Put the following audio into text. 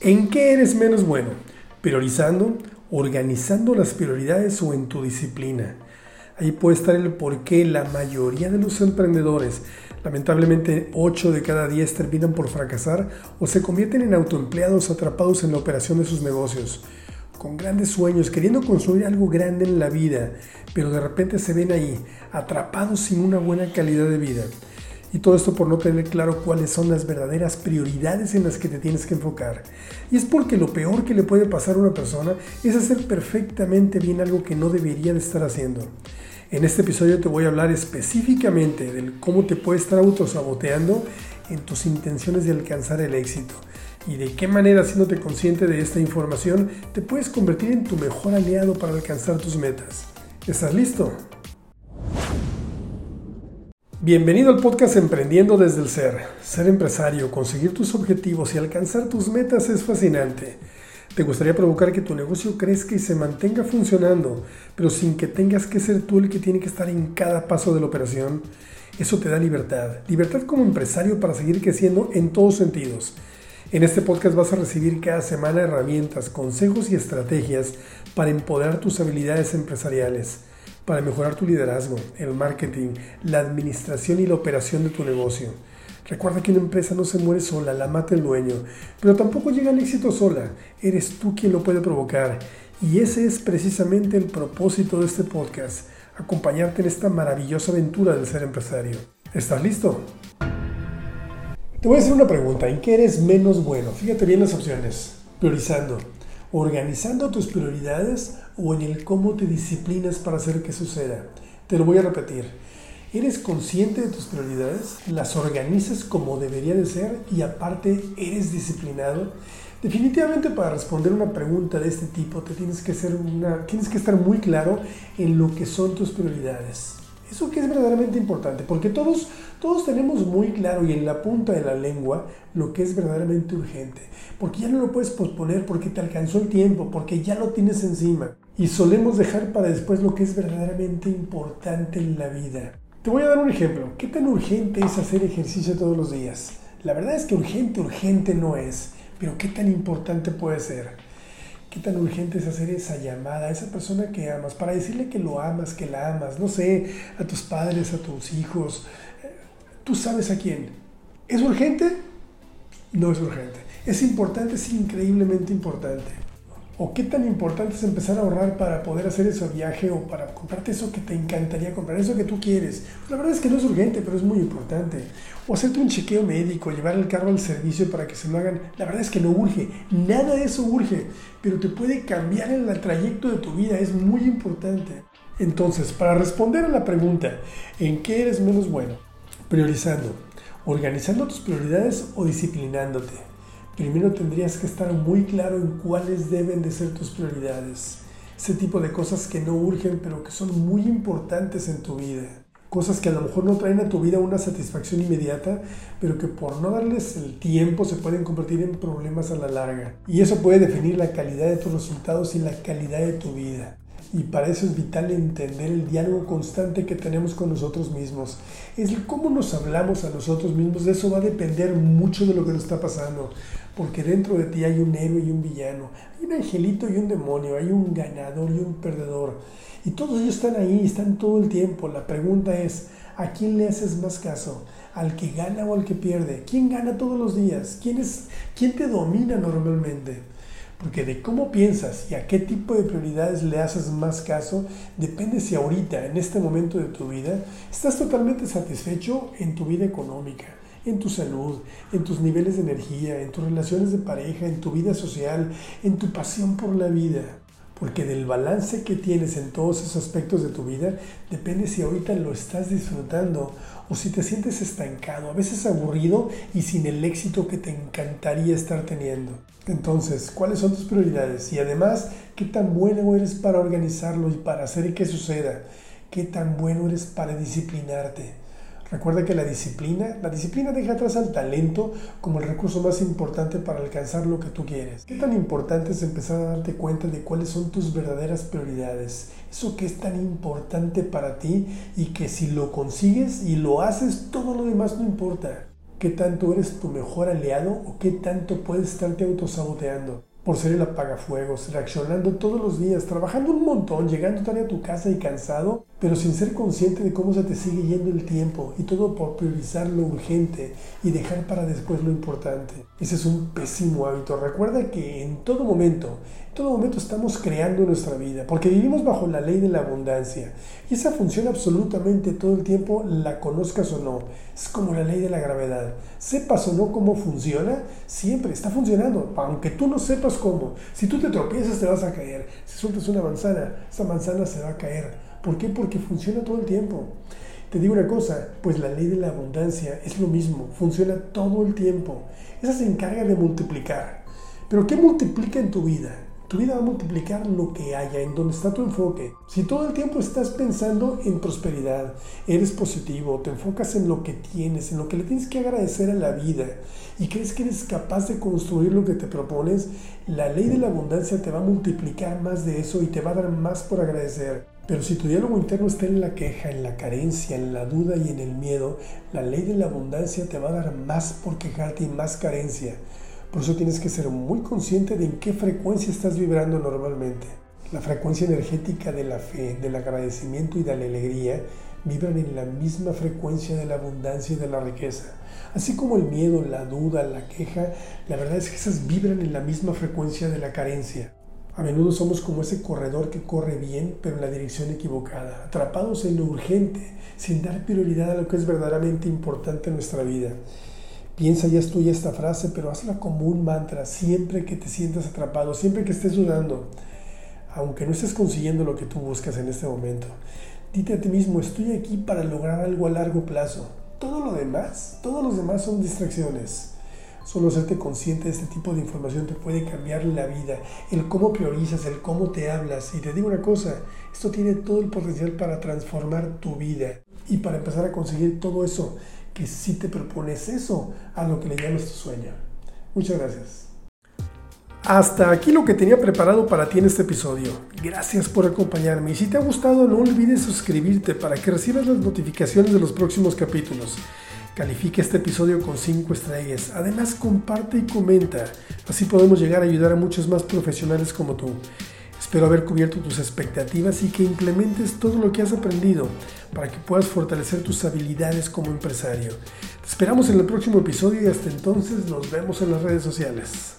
¿En qué eres menos bueno? ¿Priorizando, organizando las prioridades o en tu disciplina? Ahí puede estar el por qué la mayoría de los emprendedores, lamentablemente 8 de cada 10 terminan por fracasar o se convierten en autoempleados atrapados en la operación de sus negocios, con grandes sueños, queriendo construir algo grande en la vida, pero de repente se ven ahí, atrapados sin una buena calidad de vida. Y todo esto por no tener claro cuáles son las verdaderas prioridades en las que te tienes que enfocar. Y es porque lo peor que le puede pasar a una persona es hacer perfectamente bien algo que no debería de estar haciendo. En este episodio te voy a hablar específicamente de cómo te puedes estar autosaboteando en tus intenciones de alcanzar el éxito y de qué manera, haciéndote consciente de esta información, te puedes convertir en tu mejor aliado para alcanzar tus metas. ¿Estás listo? Bienvenido al podcast Emprendiendo desde el Ser. Ser empresario, conseguir tus objetivos y alcanzar tus metas es fascinante. Te gustaría provocar que tu negocio crezca y se mantenga funcionando, pero sin que tengas que ser tú el que tiene que estar en cada paso de la operación. Eso te da libertad. Libertad como empresario para seguir creciendo en todos sentidos. En este podcast vas a recibir cada semana herramientas, consejos y estrategias para empoderar tus habilidades empresariales para mejorar tu liderazgo, el marketing, la administración y la operación de tu negocio. Recuerda que una empresa no se muere sola, la mata el dueño, pero tampoco llega al éxito sola. Eres tú quien lo puede provocar. Y ese es precisamente el propósito de este podcast, acompañarte en esta maravillosa aventura del ser empresario. ¿Estás listo? Te voy a hacer una pregunta, ¿en qué eres menos bueno? Fíjate bien las opciones. Priorizando organizando tus prioridades o en el cómo te disciplinas para hacer que suceda. Te lo voy a repetir. ¿Eres consciente de tus prioridades? ¿Las organizas como debería de ser? Y aparte, ¿eres disciplinado? Definitivamente para responder una pregunta de este tipo te tienes que, ser una, tienes que estar muy claro en lo que son tus prioridades. Eso que es verdaderamente importante, porque todos, todos tenemos muy claro y en la punta de la lengua lo que es verdaderamente urgente, porque ya no lo puedes posponer, porque te alcanzó el tiempo, porque ya lo tienes encima. Y solemos dejar para después lo que es verdaderamente importante en la vida. Te voy a dar un ejemplo. ¿Qué tan urgente es hacer ejercicio todos los días? La verdad es que urgente, urgente no es, pero ¿qué tan importante puede ser? ¿Qué tan urgente es hacer esa llamada a esa persona que amas para decirle que lo amas, que la amas? No sé, a tus padres, a tus hijos. Tú sabes a quién. ¿Es urgente? No es urgente. Es importante, es increíblemente importante. ¿O qué tan importante es empezar a ahorrar para poder hacer ese viaje o para comprarte eso que te encantaría comprar, eso que tú quieres? la verdad es que no es urgente, pero es muy importante. O hacerte un chequeo médico, llevar el carro al servicio para que se lo hagan. La verdad es que no urge, nada de eso urge, pero te puede cambiar el trayecto de tu vida, es muy importante. Entonces, para responder a la pregunta, ¿en qué eres menos bueno? Priorizando, organizando tus prioridades o disciplinándote primero tendrías que estar muy claro en cuáles deben de ser tus prioridades. Ese tipo de cosas que no urgen, pero que son muy importantes en tu vida. Cosas que a lo mejor no traen a tu vida una satisfacción inmediata, pero que por no darles el tiempo se pueden convertir en problemas a la larga. Y eso puede definir la calidad de tus resultados y la calidad de tu vida. Y para eso es vital entender el diálogo constante que tenemos con nosotros mismos. Es cómo nos hablamos a nosotros mismos. Eso va a depender mucho de lo que nos está pasando. Porque dentro de ti hay un héroe y un villano. Hay un angelito y un demonio. Hay un ganador y un perdedor. Y todos ellos están ahí, están todo el tiempo. La pregunta es, ¿a quién le haces más caso? ¿Al que gana o al que pierde? ¿Quién gana todos los días? ¿Quién, es, quién te domina normalmente? Porque de cómo piensas y a qué tipo de prioridades le haces más caso, depende si ahorita, en este momento de tu vida, estás totalmente satisfecho en tu vida económica, en tu salud, en tus niveles de energía, en tus relaciones de pareja, en tu vida social, en tu pasión por la vida. Porque del balance que tienes en todos esos aspectos de tu vida depende si ahorita lo estás disfrutando o si te sientes estancado, a veces aburrido y sin el éxito que te encantaría estar teniendo. Entonces, ¿cuáles son tus prioridades? Y además, ¿qué tan bueno eres para organizarlo y para hacer que suceda? ¿Qué tan bueno eres para disciplinarte? Recuerda que la disciplina, la disciplina deja atrás al talento como el recurso más importante para alcanzar lo que tú quieres. ¿Qué tan importante es empezar a darte cuenta de cuáles son tus verdaderas prioridades? Eso que es tan importante para ti y que si lo consigues y lo haces, todo lo demás no importa. ¿Qué tanto eres tu mejor aliado o qué tanto puedes estarte autosaboteando? por ser el apagafuegos, reaccionando todos los días, trabajando un montón, llegando tarde a tu casa y cansado, pero sin ser consciente de cómo se te sigue yendo el tiempo y todo por priorizar lo urgente y dejar para después lo importante. Ese es un pésimo hábito. Recuerda que en todo momento, en todo momento estamos creando nuestra vida, porque vivimos bajo la ley de la abundancia y esa funciona absolutamente todo el tiempo, la conozcas o no. Es como la ley de la gravedad. Sepas o no cómo funciona, siempre está funcionando, aunque tú no sepas cómo. Si tú te tropiezas te vas a caer. Si sueltas una manzana, esa manzana se va a caer. ¿Por qué? Porque funciona todo el tiempo. Te digo una cosa, pues la ley de la abundancia es lo mismo, funciona todo el tiempo. Esa se encarga de multiplicar. Pero ¿qué multiplica en tu vida? Tu vida va a multiplicar lo que haya, en donde está tu enfoque. Si todo el tiempo estás pensando en prosperidad, eres positivo, te enfocas en lo que tienes, en lo que le tienes que agradecer a la vida y crees que eres capaz de construir lo que te propones, la ley de la abundancia te va a multiplicar más de eso y te va a dar más por agradecer. Pero si tu diálogo interno está en la queja, en la carencia, en la duda y en el miedo, la ley de la abundancia te va a dar más por quejarte y más carencia. Por eso tienes que ser muy consciente de en qué frecuencia estás vibrando normalmente. La frecuencia energética de la fe, del agradecimiento y de la alegría vibran en la misma frecuencia de la abundancia y de la riqueza. Así como el miedo, la duda, la queja, la verdad es que esas vibran en la misma frecuencia de la carencia. A menudo somos como ese corredor que corre bien, pero en la dirección equivocada, atrapados en lo urgente, sin dar prioridad a lo que es verdaderamente importante en nuestra vida. Piensa ya es esta frase, pero hazla como un mantra siempre que te sientas atrapado, siempre que estés dudando, aunque no estés consiguiendo lo que tú buscas en este momento. Dite a ti mismo, estoy aquí para lograr algo a largo plazo. Todo lo demás, todos los demás son distracciones. Solo serte consciente de este tipo de información te puede cambiar la vida, el cómo priorizas, el cómo te hablas. Y te digo una cosa, esto tiene todo el potencial para transformar tu vida y para empezar a conseguir todo eso que si te propones eso a lo que le llamas tu sueño. Muchas gracias. Hasta aquí lo que tenía preparado para ti en este episodio. Gracias por acompañarme y si te ha gustado no olvides suscribirte para que recibas las notificaciones de los próximos capítulos. Califica este episodio con 5 estrellas. Además comparte y comenta. Así podemos llegar a ayudar a muchos más profesionales como tú. Espero haber cubierto tus expectativas y que implementes todo lo que has aprendido para que puedas fortalecer tus habilidades como empresario. Te esperamos en el próximo episodio y hasta entonces nos vemos en las redes sociales.